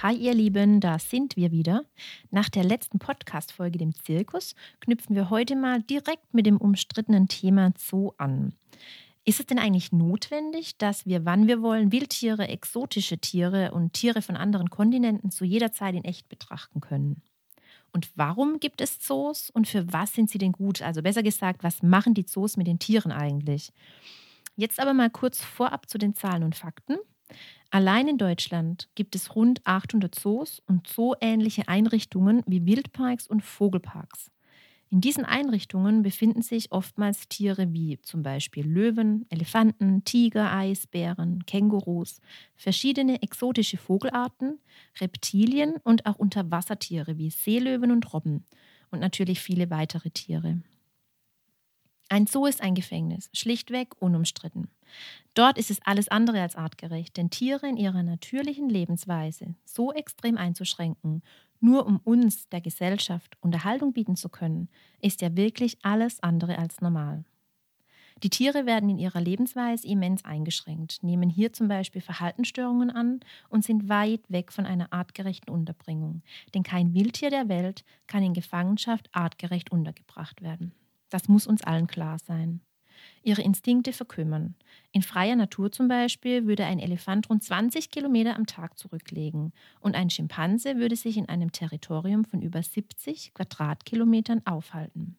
Hi ihr Lieben, da sind wir wieder. Nach der letzten Podcast-Folge, dem Zirkus, knüpfen wir heute mal direkt mit dem umstrittenen Thema Zoo an. Ist es denn eigentlich notwendig, dass wir, wann wir wollen, Wildtiere, exotische Tiere und Tiere von anderen Kontinenten zu jeder Zeit in echt betrachten können? Und warum gibt es Zoos und für was sind sie denn gut? Also besser gesagt, was machen die Zoos mit den Tieren eigentlich? Jetzt aber mal kurz vorab zu den Zahlen und Fakten. Allein in Deutschland gibt es rund 800 Zoos und zooähnliche Einrichtungen wie Wildparks und Vogelparks. In diesen Einrichtungen befinden sich oftmals Tiere wie zum Beispiel Löwen, Elefanten, Tiger, Eisbären, Kängurus, verschiedene exotische Vogelarten, Reptilien und auch Unterwassertiere wie Seelöwen und Robben und natürlich viele weitere Tiere. Ein Zoo ist ein Gefängnis, schlichtweg unumstritten. Dort ist es alles andere als artgerecht, denn Tiere in ihrer natürlichen Lebensweise so extrem einzuschränken, nur um uns, der Gesellschaft, Unterhaltung bieten zu können, ist ja wirklich alles andere als normal. Die Tiere werden in ihrer Lebensweise immens eingeschränkt, nehmen hier zum Beispiel Verhaltensstörungen an und sind weit weg von einer artgerechten Unterbringung, denn kein Wildtier der Welt kann in Gefangenschaft artgerecht untergebracht werden. Das muss uns allen klar sein. Ihre Instinkte verkümmern. In freier Natur zum Beispiel würde ein Elefant rund 20 Kilometer am Tag zurücklegen und ein Schimpanse würde sich in einem Territorium von über 70 Quadratkilometern aufhalten.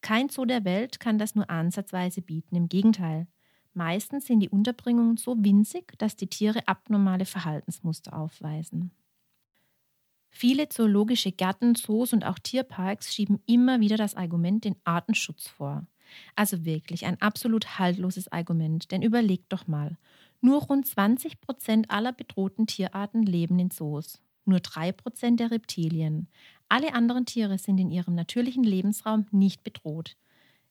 Kein Zoo der Welt kann das nur ansatzweise bieten, im Gegenteil. Meistens sind die Unterbringungen so winzig, dass die Tiere abnormale Verhaltensmuster aufweisen. Viele zoologische Gärten, Zoos und auch Tierparks schieben immer wieder das Argument den Artenschutz vor. Also wirklich ein absolut haltloses Argument, denn überlegt doch mal. Nur rund 20 Prozent aller bedrohten Tierarten leben in Zoos. Nur drei Prozent der Reptilien. Alle anderen Tiere sind in ihrem natürlichen Lebensraum nicht bedroht.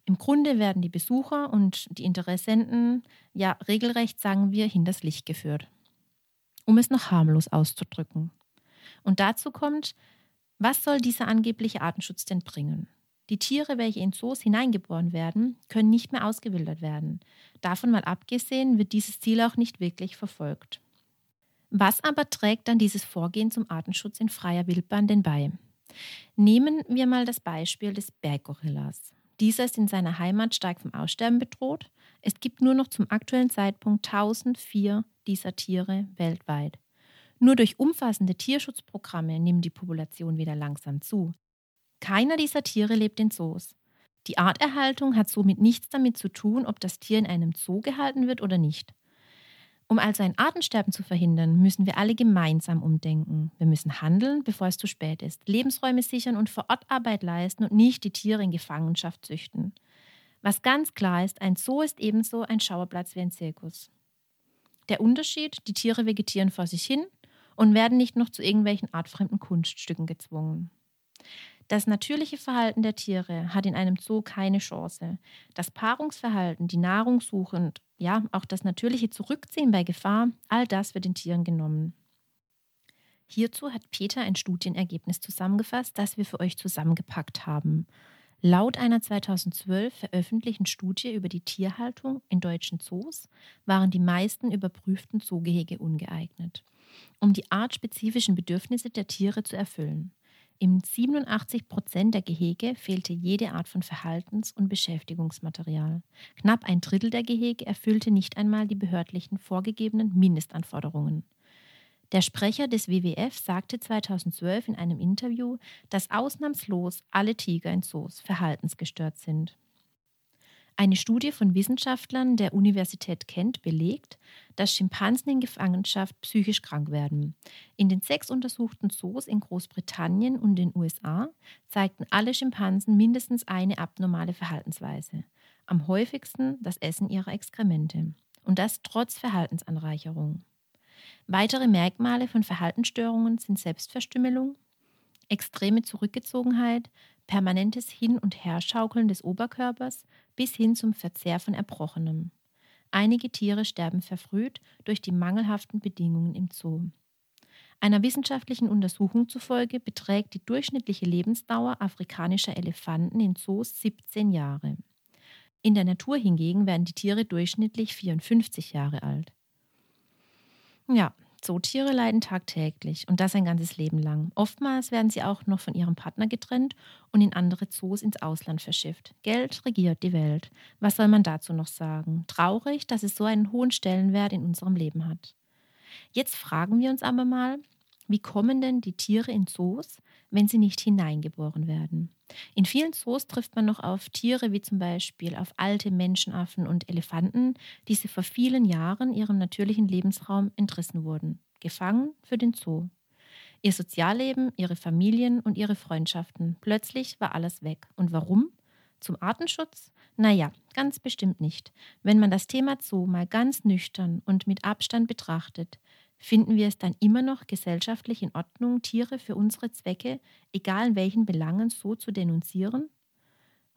Im Grunde werden die Besucher und die Interessenten ja regelrecht, sagen wir, hinters Licht geführt. Um es noch harmlos auszudrücken. Und dazu kommt, was soll dieser angebliche Artenschutz denn bringen? Die Tiere, welche in Zoos hineingeboren werden, können nicht mehr ausgewildert werden. Davon mal abgesehen wird dieses Ziel auch nicht wirklich verfolgt. Was aber trägt dann dieses Vorgehen zum Artenschutz in freier Wildbahn denn bei? Nehmen wir mal das Beispiel des Berggorillas. Dieser ist in seiner Heimat stark vom Aussterben bedroht. Es gibt nur noch zum aktuellen Zeitpunkt 1004 dieser Tiere weltweit. Nur durch umfassende Tierschutzprogramme nimmt die Population wieder langsam zu. Keiner dieser Tiere lebt in Zoos. Die Arterhaltung hat somit nichts damit zu tun, ob das Tier in einem Zoo gehalten wird oder nicht. Um also ein Artensterben zu verhindern, müssen wir alle gemeinsam umdenken. Wir müssen handeln, bevor es zu spät ist, Lebensräume sichern und vor Ort Arbeit leisten und nicht die Tiere in Gefangenschaft züchten. Was ganz klar ist, ein Zoo ist ebenso ein Schauerplatz wie ein Zirkus. Der Unterschied, die Tiere vegetieren vor sich hin und werden nicht noch zu irgendwelchen artfremden Kunststücken gezwungen. Das natürliche Verhalten der Tiere hat in einem Zoo keine Chance. Das Paarungsverhalten, die Nahrungssuche und ja, auch das natürliche Zurückziehen bei Gefahr, all das wird den Tieren genommen. Hierzu hat Peter ein Studienergebnis zusammengefasst, das wir für euch zusammengepackt haben. Laut einer 2012 veröffentlichten Studie über die Tierhaltung in deutschen Zoos waren die meisten überprüften Zoogehege ungeeignet um die artspezifischen Bedürfnisse der Tiere zu erfüllen. In 87 Prozent der Gehege fehlte jede Art von Verhaltens- und Beschäftigungsmaterial. Knapp ein Drittel der Gehege erfüllte nicht einmal die behördlichen vorgegebenen Mindestanforderungen. Der Sprecher des WWF sagte 2012 in einem Interview, dass ausnahmslos alle Tiger in Zoos verhaltensgestört sind. Eine Studie von Wissenschaftlern der Universität Kent belegt, dass Schimpansen in Gefangenschaft psychisch krank werden. In den sechs untersuchten Zoos in Großbritannien und den USA zeigten alle Schimpansen mindestens eine abnormale Verhaltensweise. Am häufigsten das Essen ihrer Exkremente. Und das trotz Verhaltensanreicherung. Weitere Merkmale von Verhaltensstörungen sind Selbstverstümmelung, extreme Zurückgezogenheit, permanentes Hin- und Herschaukeln des Oberkörpers bis hin zum Verzehr von Erbrochenem. Einige Tiere sterben verfrüht durch die mangelhaften Bedingungen im Zoo. Einer wissenschaftlichen Untersuchung zufolge beträgt die durchschnittliche Lebensdauer afrikanischer Elefanten in Zoos 17 Jahre. In der Natur hingegen werden die Tiere durchschnittlich 54 Jahre alt. Ja, Zootiere leiden tagtäglich und das ein ganzes Leben lang. Oftmals werden sie auch noch von ihrem Partner getrennt und in andere Zoos ins Ausland verschifft. Geld regiert die Welt. Was soll man dazu noch sagen? Traurig, dass es so einen hohen Stellenwert in unserem Leben hat. Jetzt fragen wir uns aber mal, wie kommen denn die Tiere in Zoos, wenn sie nicht hineingeboren werden? In vielen Zoos trifft man noch auf Tiere wie zum Beispiel auf alte Menschenaffen und Elefanten, die sie vor vielen Jahren ihrem natürlichen Lebensraum entrissen wurden, gefangen für den Zoo. Ihr Sozialleben, ihre Familien und ihre Freundschaften. Plötzlich war alles weg. Und warum? Zum Artenschutz? Naja, ganz bestimmt nicht. Wenn man das Thema Zoo mal ganz nüchtern und mit Abstand betrachtet, Finden wir es dann immer noch gesellschaftlich in Ordnung, Tiere für unsere Zwecke, egal in welchen Belangen, so zu denunzieren?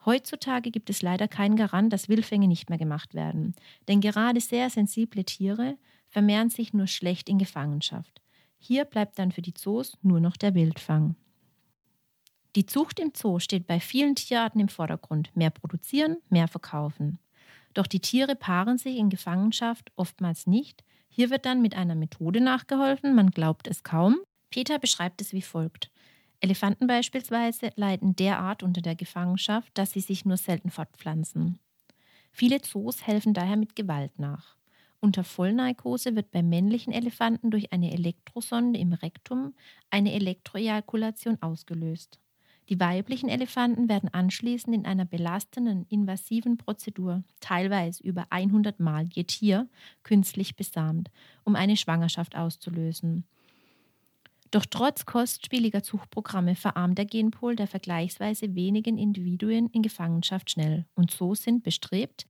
Heutzutage gibt es leider keinen Garant, dass Wildfänge nicht mehr gemacht werden, denn gerade sehr sensible Tiere vermehren sich nur schlecht in Gefangenschaft. Hier bleibt dann für die Zoos nur noch der Wildfang. Die Zucht im Zoo steht bei vielen Tierarten im Vordergrund. Mehr produzieren, mehr verkaufen. Doch die Tiere paaren sich in Gefangenschaft oftmals nicht, hier wird dann mit einer Methode nachgeholfen, man glaubt es kaum. Peter beschreibt es wie folgt. Elefanten beispielsweise leiden derart unter der Gefangenschaft, dass sie sich nur selten fortpflanzen. Viele Zoos helfen daher mit Gewalt nach. Unter Vollnarkose wird bei männlichen Elefanten durch eine Elektrosonde im Rektum eine Elektroejakulation ausgelöst. Die weiblichen Elefanten werden anschließend in einer belastenden, invasiven Prozedur, teilweise über 100 Mal je Tier, künstlich besamt, um eine Schwangerschaft auszulösen. Doch trotz kostspieliger Zuchtprogramme verarmt der Genpol der vergleichsweise wenigen Individuen in Gefangenschaft schnell und so sind bestrebt,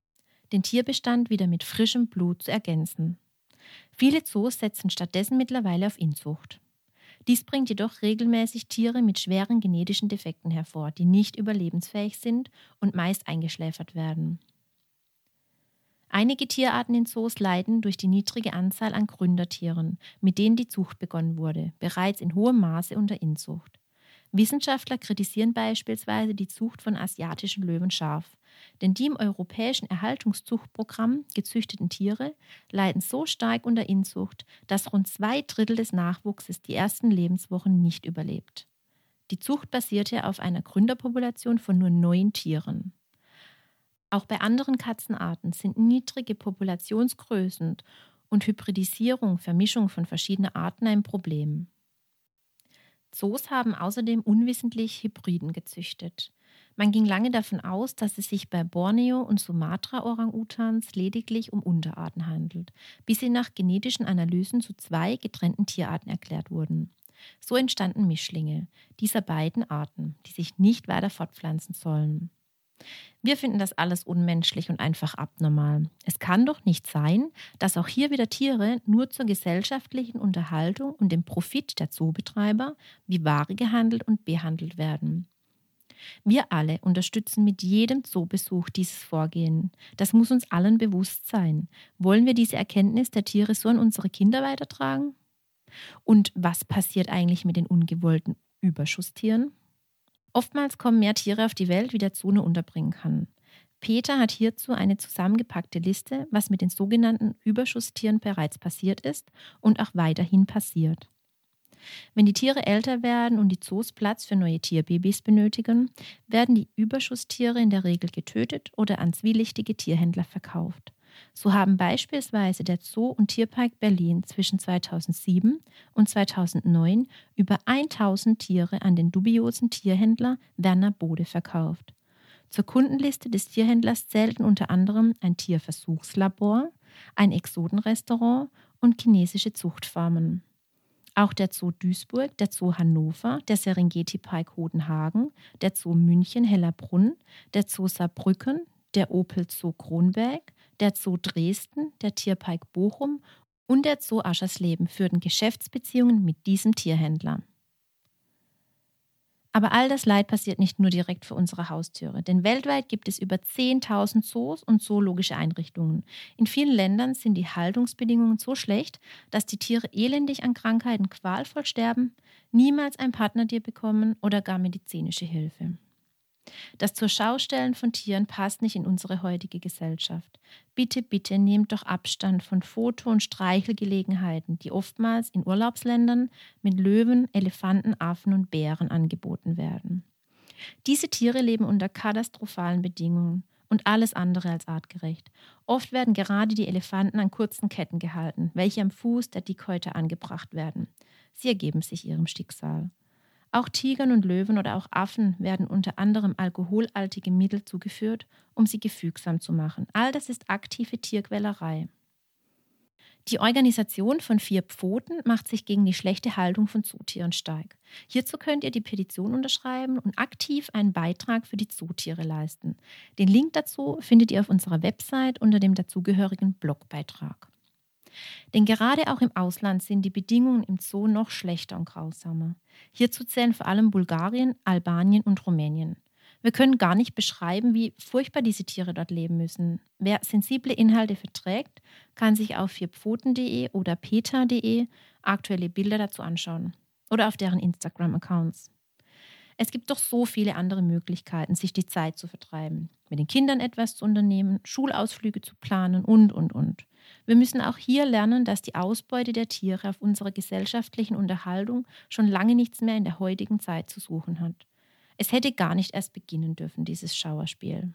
den Tierbestand wieder mit frischem Blut zu ergänzen. Viele Zoos setzen stattdessen mittlerweile auf Inzucht. Dies bringt jedoch regelmäßig Tiere mit schweren genetischen Defekten hervor, die nicht überlebensfähig sind und meist eingeschläfert werden. Einige Tierarten in Zoos leiden durch die niedrige Anzahl an Gründertieren, mit denen die Zucht begonnen wurde, bereits in hohem Maße unter Inzucht. Wissenschaftler kritisieren beispielsweise die Zucht von asiatischen Löwen scharf, denn die im europäischen Erhaltungszuchtprogramm gezüchteten Tiere leiden so stark unter Inzucht, dass rund zwei Drittel des Nachwuchses die ersten Lebenswochen nicht überlebt. Die Zucht basierte auf einer Gründerpopulation von nur neun Tieren. Auch bei anderen Katzenarten sind niedrige Populationsgrößen und Hybridisierung, Vermischung von verschiedenen Arten ein Problem. Zoos haben außerdem unwissentlich Hybriden gezüchtet. Man ging lange davon aus, dass es sich bei Borneo und Sumatra-Orang-Utans lediglich um Unterarten handelt, bis sie nach genetischen Analysen zu zwei getrennten Tierarten erklärt wurden. So entstanden Mischlinge dieser beiden Arten, die sich nicht weiter fortpflanzen sollen. Wir finden das alles unmenschlich und einfach abnormal. Es kann doch nicht sein, dass auch hier wieder Tiere nur zur gesellschaftlichen Unterhaltung und dem Profit der Zoobetreiber wie Ware gehandelt und behandelt werden. Wir alle unterstützen mit jedem Zoobesuch dieses Vorgehen. Das muss uns allen bewusst sein. Wollen wir diese Erkenntnis der Tiere so an unsere Kinder weitertragen? Und was passiert eigentlich mit den ungewollten Überschusstieren? Oftmals kommen mehr Tiere auf die Welt, wie der Zoo nur unterbringen kann. Peter hat hierzu eine zusammengepackte Liste, was mit den sogenannten Überschusstieren bereits passiert ist und auch weiterhin passiert. Wenn die Tiere älter werden und die Zoos Platz für neue Tierbabys benötigen, werden die Überschusstiere in der Regel getötet oder an zwielichtige Tierhändler verkauft. So haben beispielsweise der Zoo und Tierpark Berlin zwischen 2007 und 2009 über 1000 Tiere an den dubiosen Tierhändler Werner Bode verkauft. Zur Kundenliste des Tierhändlers zählten unter anderem ein Tierversuchslabor, ein Exotenrestaurant und chinesische Zuchtfarmen. Auch der Zoo Duisburg, der Zoo Hannover, der Serengeti Park Hodenhagen, der Zoo München Hellerbrunn, der Zoo Saarbrücken, der Opel Zoo Kronberg, der Zoo Dresden, der Tierpark Bochum und der Zoo Aschersleben führten Geschäftsbeziehungen mit diesem Tierhändler. Aber all das Leid passiert nicht nur direkt für unsere Haustüre, denn weltweit gibt es über 10.000 Zoos und zoologische Einrichtungen. In vielen Ländern sind die Haltungsbedingungen so schlecht, dass die Tiere elendig an Krankheiten qualvoll sterben, niemals ein Partnertier bekommen oder gar medizinische Hilfe. Das zur Schaustellen von Tieren passt nicht in unsere heutige Gesellschaft. Bitte, bitte nehmt doch Abstand von Foto- und Streichelgelegenheiten, die oftmals in Urlaubsländern mit Löwen, Elefanten, Affen und Bären angeboten werden. Diese Tiere leben unter katastrophalen Bedingungen und alles andere als artgerecht. Oft werden gerade die Elefanten an kurzen Ketten gehalten, welche am Fuß der Dickhäuter angebracht werden. Sie ergeben sich ihrem Schicksal. Auch Tigern und Löwen oder auch Affen werden unter anderem alkoholaltige Mittel zugeführt, um sie gefügsam zu machen. All das ist aktive Tierquälerei. Die Organisation von Vier Pfoten macht sich gegen die schlechte Haltung von Zootieren stark. Hierzu könnt ihr die Petition unterschreiben und aktiv einen Beitrag für die Zootiere leisten. Den Link dazu findet ihr auf unserer Website unter dem dazugehörigen Blogbeitrag. Denn gerade auch im Ausland sind die Bedingungen im Zoo noch schlechter und grausamer. Hierzu zählen vor allem Bulgarien, Albanien und Rumänien. Wir können gar nicht beschreiben, wie furchtbar diese Tiere dort leben müssen. Wer sensible Inhalte verträgt, kann sich auf vierpfoten.de oder peta.de aktuelle Bilder dazu anschauen oder auf deren Instagram-Accounts. Es gibt doch so viele andere Möglichkeiten, sich die Zeit zu vertreiben, mit den Kindern etwas zu unternehmen, Schulausflüge zu planen und, und, und. Wir müssen auch hier lernen, dass die Ausbeute der Tiere auf unserer gesellschaftlichen Unterhaltung schon lange nichts mehr in der heutigen Zeit zu suchen hat. Es hätte gar nicht erst beginnen dürfen, dieses Schauerspiel.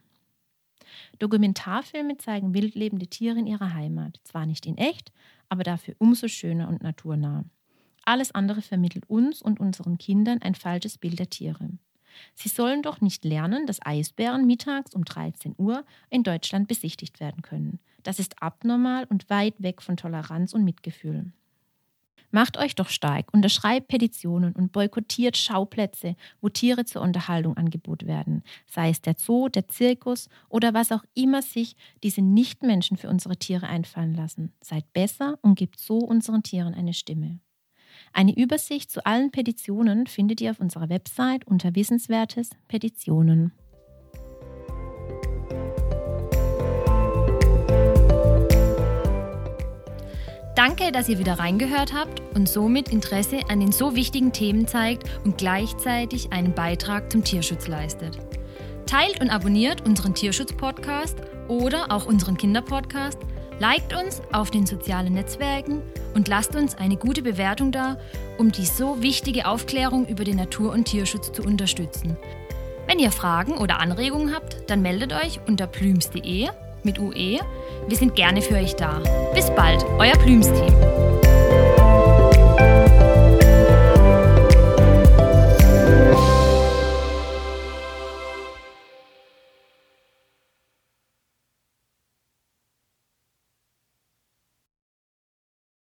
Dokumentarfilme zeigen wildlebende Tiere in ihrer Heimat, zwar nicht in echt, aber dafür umso schöner und naturnah. Alles andere vermittelt uns und unseren Kindern ein falsches Bild der Tiere. Sie sollen doch nicht lernen, dass Eisbären mittags um 13 Uhr in Deutschland besichtigt werden können. Das ist abnormal und weit weg von Toleranz und Mitgefühl. Macht euch doch stark, unterschreibt Petitionen und boykottiert Schauplätze, wo Tiere zur Unterhaltung angeboten werden, sei es der Zoo, der Zirkus oder was auch immer sich diese Nichtmenschen für unsere Tiere einfallen lassen. Seid besser und gebt so unseren Tieren eine Stimme. Eine Übersicht zu allen Petitionen findet ihr auf unserer Website unter Wissenswertes Petitionen. Danke, dass ihr wieder reingehört habt und somit Interesse an den so wichtigen Themen zeigt und gleichzeitig einen Beitrag zum Tierschutz leistet. Teilt und abonniert unseren Tierschutz-Podcast oder auch unseren Kinderpodcast, liked uns auf den sozialen Netzwerken und lasst uns eine gute Bewertung da, um die so wichtige Aufklärung über den Natur- und Tierschutz zu unterstützen. Wenn ihr Fragen oder Anregungen habt, dann meldet euch unter plüms.de mit UE. Wir sind gerne für euch da. Bis bald, euer Plüms-Team.